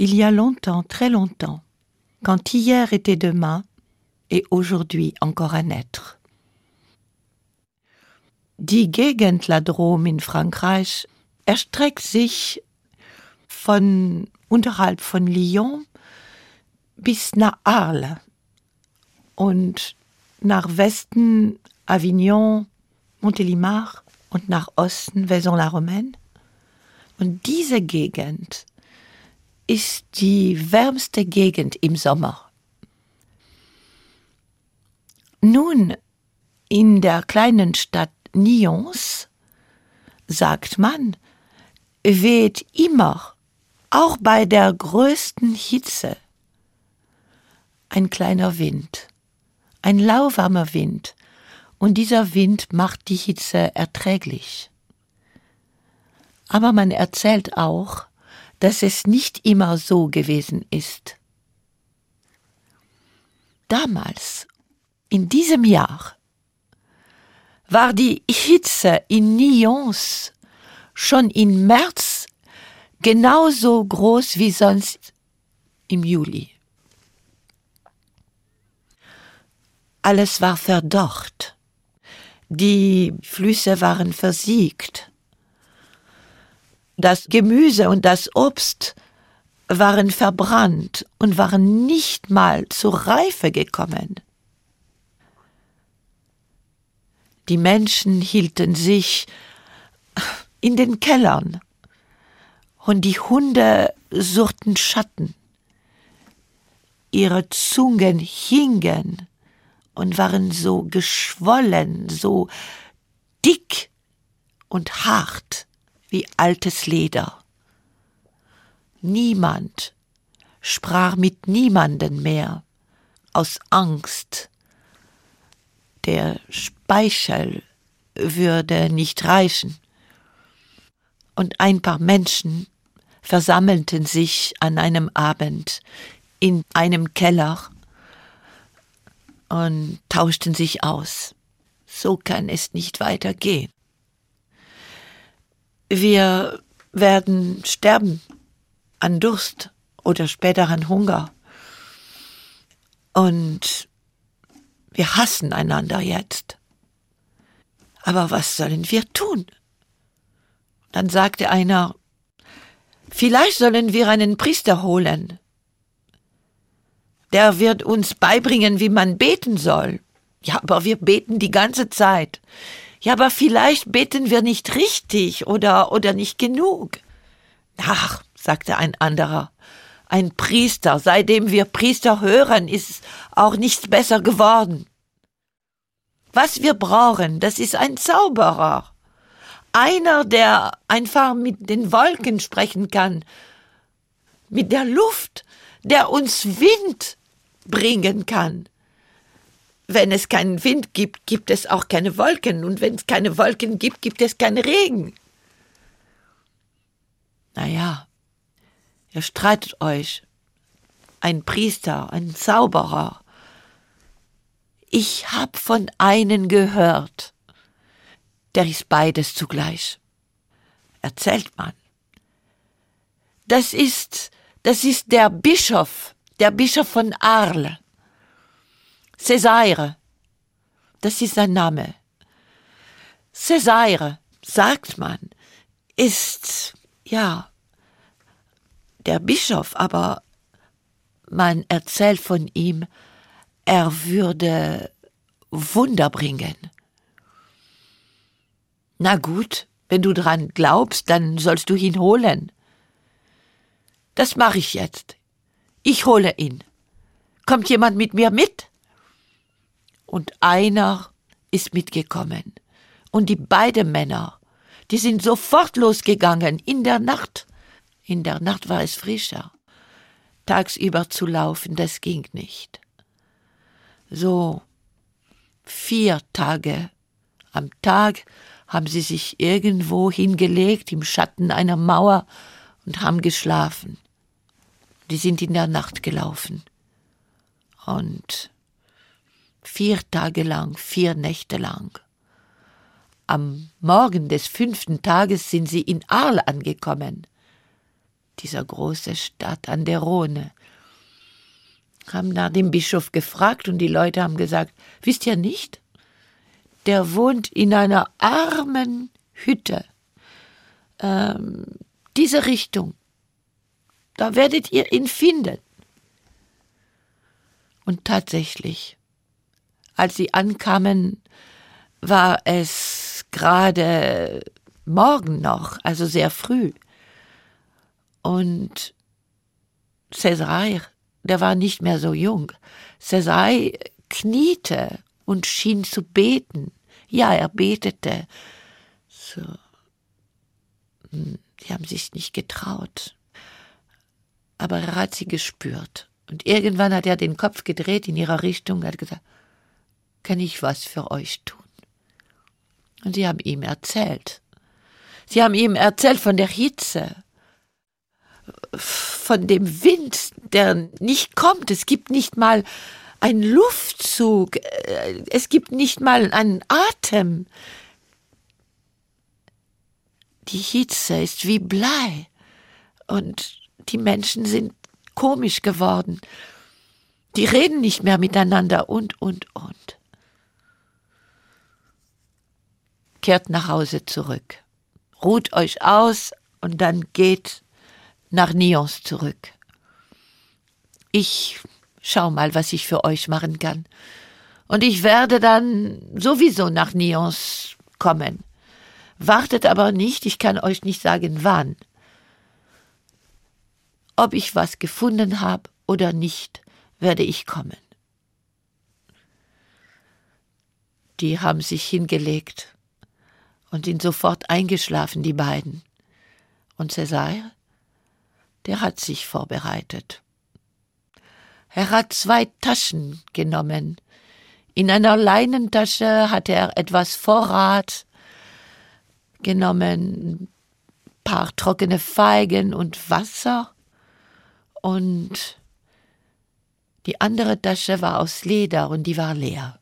Il y a longtemps, très longtemps, quand hier était demain et aujourd'hui encore à naître. Die Gegend La Drôme in Frankreich erstreckt sich von unterhalb von Lyon bis nach Arles und nach Westen Avignon, Montélimar und nach Osten Vaison-la-Romaine. Und diese Gegend ist die wärmste Gegend im Sommer. Nun, in der kleinen Stadt Nyons, sagt man, weht immer, auch bei der größten Hitze, ein kleiner Wind, ein lauwarmer Wind, und dieser Wind macht die Hitze erträglich. Aber man erzählt auch, dass es nicht immer so gewesen ist. Damals, in diesem Jahr, war die Hitze in Nyons schon im März genauso groß wie sonst im Juli. Alles war verdorrt. Die Flüsse waren versiegt. Das Gemüse und das Obst waren verbrannt und waren nicht mal zur Reife gekommen. Die Menschen hielten sich in den Kellern und die Hunde suchten Schatten. Ihre Zungen hingen und waren so geschwollen, so dick und hart wie altes Leder. Niemand sprach mit niemanden mehr aus Angst. Der Speichel würde nicht reichen. Und ein paar Menschen versammelten sich an einem Abend in einem Keller und tauschten sich aus. So kann es nicht weitergehen. Wir werden sterben an Durst oder später an Hunger. Und wir hassen einander jetzt. Aber was sollen wir tun? Dann sagte einer, vielleicht sollen wir einen Priester holen der wird uns beibringen, wie man beten soll. Ja, aber wir beten die ganze Zeit. Ja, aber vielleicht beten wir nicht richtig oder, oder nicht genug. Ach, sagte ein anderer, ein Priester, seitdem wir Priester hören, ist auch nichts besser geworden. Was wir brauchen, das ist ein Zauberer. Einer, der einfach mit den Wolken sprechen kann, mit der Luft, der uns Wind bringen kann. Wenn es keinen Wind gibt, gibt es auch keine Wolken. Und wenn es keine Wolken gibt, gibt es keinen Regen. Naja, ihr streitet euch. Ein Priester, ein Zauberer. Ich hab von einen gehört. Der ist beides zugleich. Erzählt man. Das ist, das ist der Bischof der Bischof von Arles. Césaire, das ist sein Name. Césaire, sagt man, ist, ja, der Bischof, aber man erzählt von ihm, er würde Wunder bringen. Na gut, wenn du dran glaubst, dann sollst du ihn holen. Das mache ich jetzt. Ich hole ihn. Kommt jemand mit mir mit? Und einer ist mitgekommen. Und die beiden Männer, die sind sofort losgegangen in der Nacht. In der Nacht war es frischer. Tagsüber zu laufen, das ging nicht. So vier Tage am Tag haben sie sich irgendwo hingelegt im Schatten einer Mauer und haben geschlafen die sind in der Nacht gelaufen. Und vier Tage lang, vier Nächte lang. Am Morgen des fünften Tages sind sie in Arl angekommen. dieser große Stadt an der Rhone. Haben nach dem Bischof gefragt und die Leute haben gesagt, wisst ihr nicht? Der wohnt in einer armen Hütte. Ähm, diese Richtung. Da werdet ihr ihn finden. Und tatsächlich, als sie ankamen, war es gerade morgen noch, also sehr früh. Und César, der war nicht mehr so jung. César kniete und schien zu beten. Ja, er betete. So. Hm, sie haben sich nicht getraut. Aber er hat sie gespürt. Und irgendwann hat er den Kopf gedreht in ihrer Richtung und hat gesagt, kann ich was für euch tun? Und sie haben ihm erzählt. Sie haben ihm erzählt von der Hitze, von dem Wind, der nicht kommt. Es gibt nicht mal einen Luftzug, es gibt nicht mal einen Atem. Die Hitze ist wie Blei und die Menschen sind komisch geworden. Die reden nicht mehr miteinander und, und, und. Kehrt nach Hause zurück. Ruht euch aus und dann geht nach Nyons zurück. Ich schau mal, was ich für euch machen kann. Und ich werde dann sowieso nach Nyons kommen. Wartet aber nicht, ich kann euch nicht sagen wann. Ob ich was gefunden habe oder nicht, werde ich kommen. Die haben sich hingelegt und sind sofort eingeschlafen, die beiden. Und Cäsar, der hat sich vorbereitet. Er hat zwei Taschen genommen. In einer Leinentasche hat er etwas Vorrat genommen, paar trockene Feigen und Wasser und die andere Tasche war aus Leder und die war leer.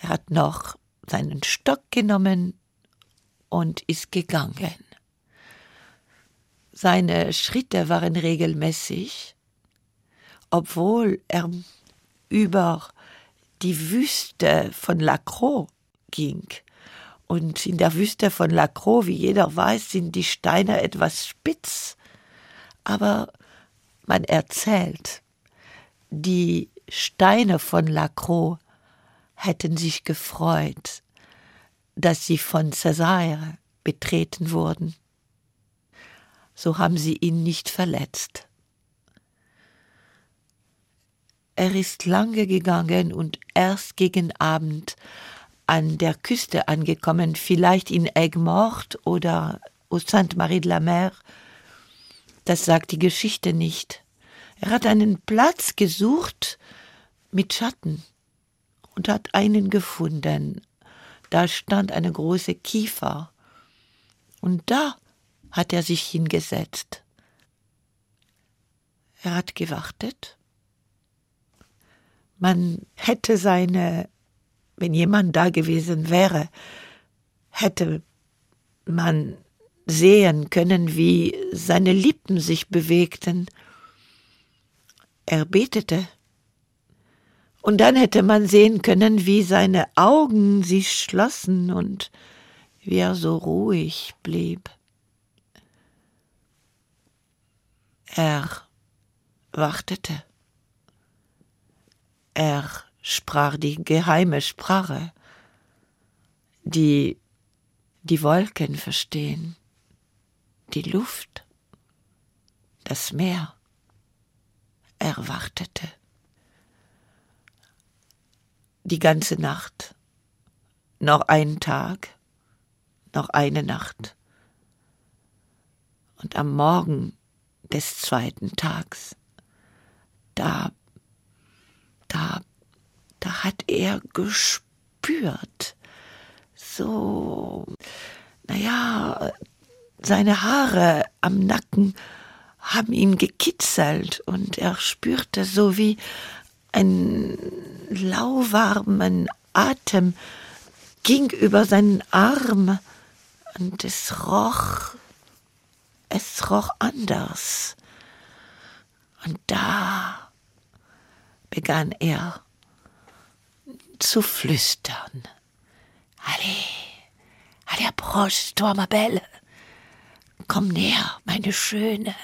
Er hat noch seinen Stock genommen und ist gegangen. Seine Schritte waren regelmäßig, obwohl er über die Wüste von Lacroix ging. Und in der Wüste von Lacroix, wie jeder weiß, sind die Steine etwas spitz. Aber man erzählt, die Steine von Lacroix hätten sich gefreut, dass sie von Cäsar betreten wurden. So haben sie ihn nicht verletzt. Er ist lange gegangen und erst gegen Abend an der Küste angekommen, vielleicht in Aigues-Mortes oder au Sainte-Marie de la Mer. Das sagt die Geschichte nicht. Er hat einen Platz gesucht mit Schatten und hat einen gefunden. Da stand eine große Kiefer. Und da hat er sich hingesetzt. Er hat gewartet. Man hätte seine, wenn jemand da gewesen wäre, hätte man sehen können, wie seine Lippen sich bewegten. Er betete und dann hätte man sehen können, wie seine Augen sich schlossen und wie er so ruhig blieb. Er wartete. Er sprach die geheime Sprache, die die Wolken verstehen, die Luft, das Meer. Er wartete die ganze Nacht. Noch ein Tag, noch eine Nacht. Und am Morgen des zweiten Tags, da, da, da hat er gespürt, so, naja, seine Haare am Nacken haben ihn gekitzelt und er spürte so wie ein lauwarmen Atem ging über seinen Arm und es roch es roch anders. Und da begann er zu flüstern. Allez, allez, approche-toi, ma belle. Komm näher, meine Schöne.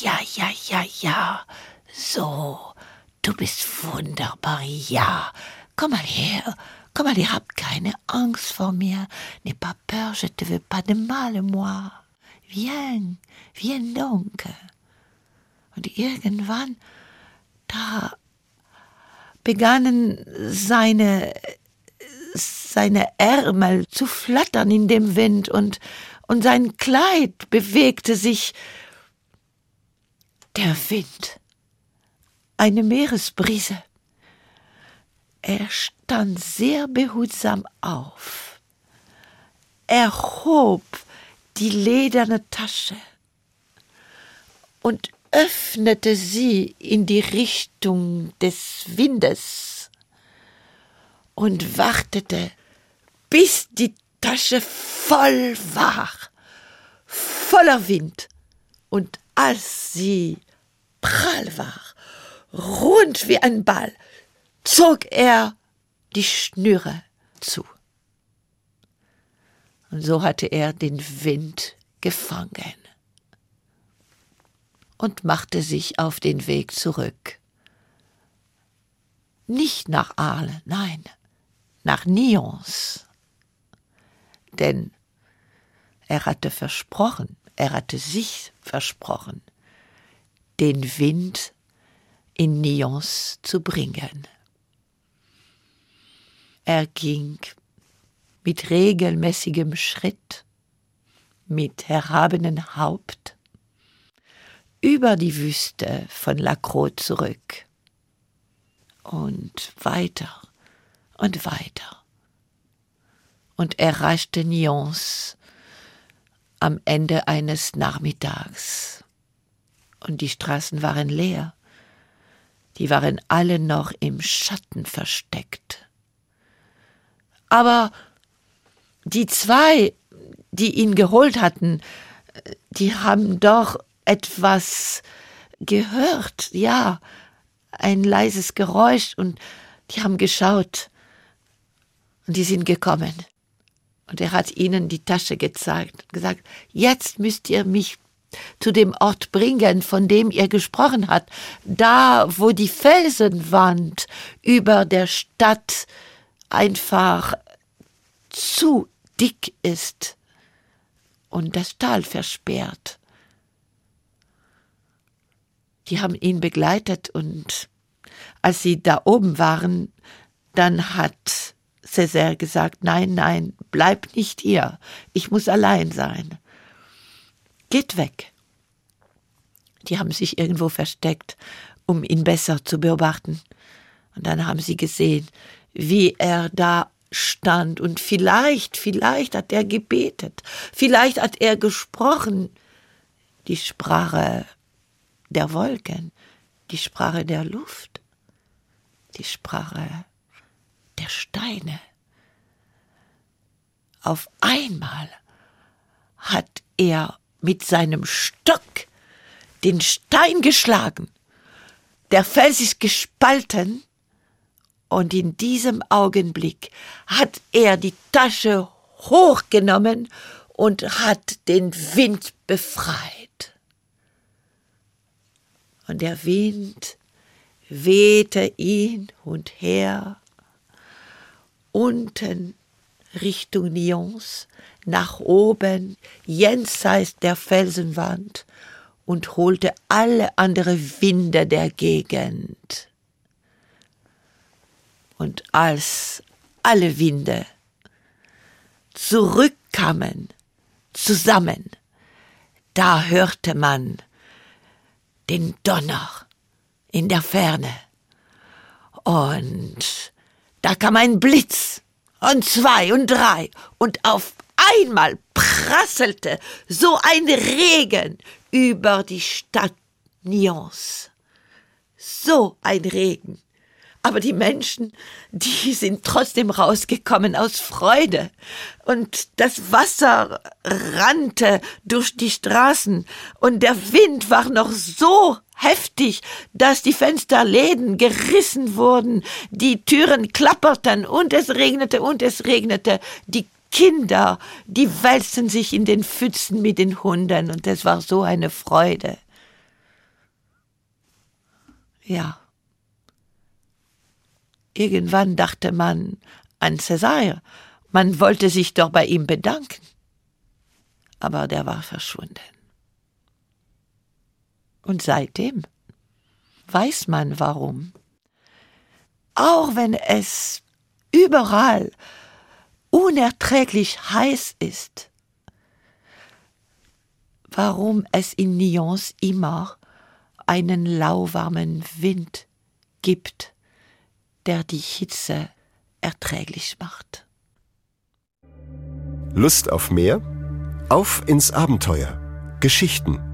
Ja, ja, ja, ja. So, du bist wunderbar, ja. Komm mal her, komm mal, ihr habt keine Angst vor mir. N'aie pas peur, je te veux pas de mal, moi. Viens, viens donc. Und irgendwann, da begannen seine, seine Ärmel zu flattern in dem Wind und, und sein Kleid bewegte sich. Der Wind, eine Meeresbrise. Er stand sehr behutsam auf. Er hob die lederne Tasche und öffnete sie in die Richtung des Windes und wartete, bis die Tasche voll war, voller Wind, und als sie prall war, rund wie ein Ball, zog er die Schnüre zu. Und so hatte er den Wind gefangen und machte sich auf den Weg zurück. Nicht nach Arles, nein, nach Nyons. Denn er hatte versprochen, er hatte sich versprochen, den Wind in Nyons zu bringen. Er ging mit regelmäßigem Schritt, mit erhabenen Haupt, über die Wüste von Lacroix zurück. Und weiter und weiter. Und erreichte Nyons am Ende eines Nachmittags. Und die Straßen waren leer. Die waren alle noch im Schatten versteckt. Aber die zwei, die ihn geholt hatten, die haben doch etwas gehört, ja, ein leises Geräusch und die haben geschaut und die sind gekommen. Und er hat ihnen die Tasche gezeigt, gesagt, jetzt müsst ihr mich zu dem Ort bringen, von dem ihr gesprochen habt, da, wo die Felsenwand über der Stadt einfach zu dick ist und das Tal versperrt. Die haben ihn begleitet und als sie da oben waren, dann hat Césaire gesagt, nein, nein, bleib nicht hier, ich muss allein sein. Geht weg. Die haben sich irgendwo versteckt, um ihn besser zu beobachten. Und dann haben sie gesehen, wie er da stand und vielleicht, vielleicht hat er gebetet, vielleicht hat er gesprochen, die Sprache der Wolken, die Sprache der Luft, die Sprache der Steine. Auf einmal hat er mit seinem Stock den Stein geschlagen. Der Fels ist gespalten und in diesem Augenblick hat er die Tasche hochgenommen und hat den Wind befreit und der Wind wehte ihn und her, unten Richtung Nyons, nach oben, jenseits der Felsenwand und holte alle andere Winde der Gegend. Und als alle Winde zurückkamen, zusammen, da hörte man den Donner in der Ferne. Und da kam ein Blitz und zwei und drei und auf einmal prasselte so ein Regen über die Stadt Nyons. So ein Regen, Aber die Menschen, die sind trotzdem rausgekommen aus Freude. Und das Wasser rannte durch die Straßen und der Wind war noch so heftig, dass die Fensterläden gerissen wurden, die Türen klapperten und es regnete und es regnete. Die Kinder, die wälzten sich in den Pfützen mit den Hunden und es war so eine Freude. Ja. Irgendwann dachte man an Cäsar. Man wollte sich doch bei ihm bedanken. Aber der war verschwunden. Und seitdem weiß man warum. Auch wenn es überall unerträglich heiß ist, warum es in Nyons immer einen lauwarmen Wind gibt, der die Hitze erträglich macht. Lust auf mehr? Auf ins Abenteuer. Geschichten.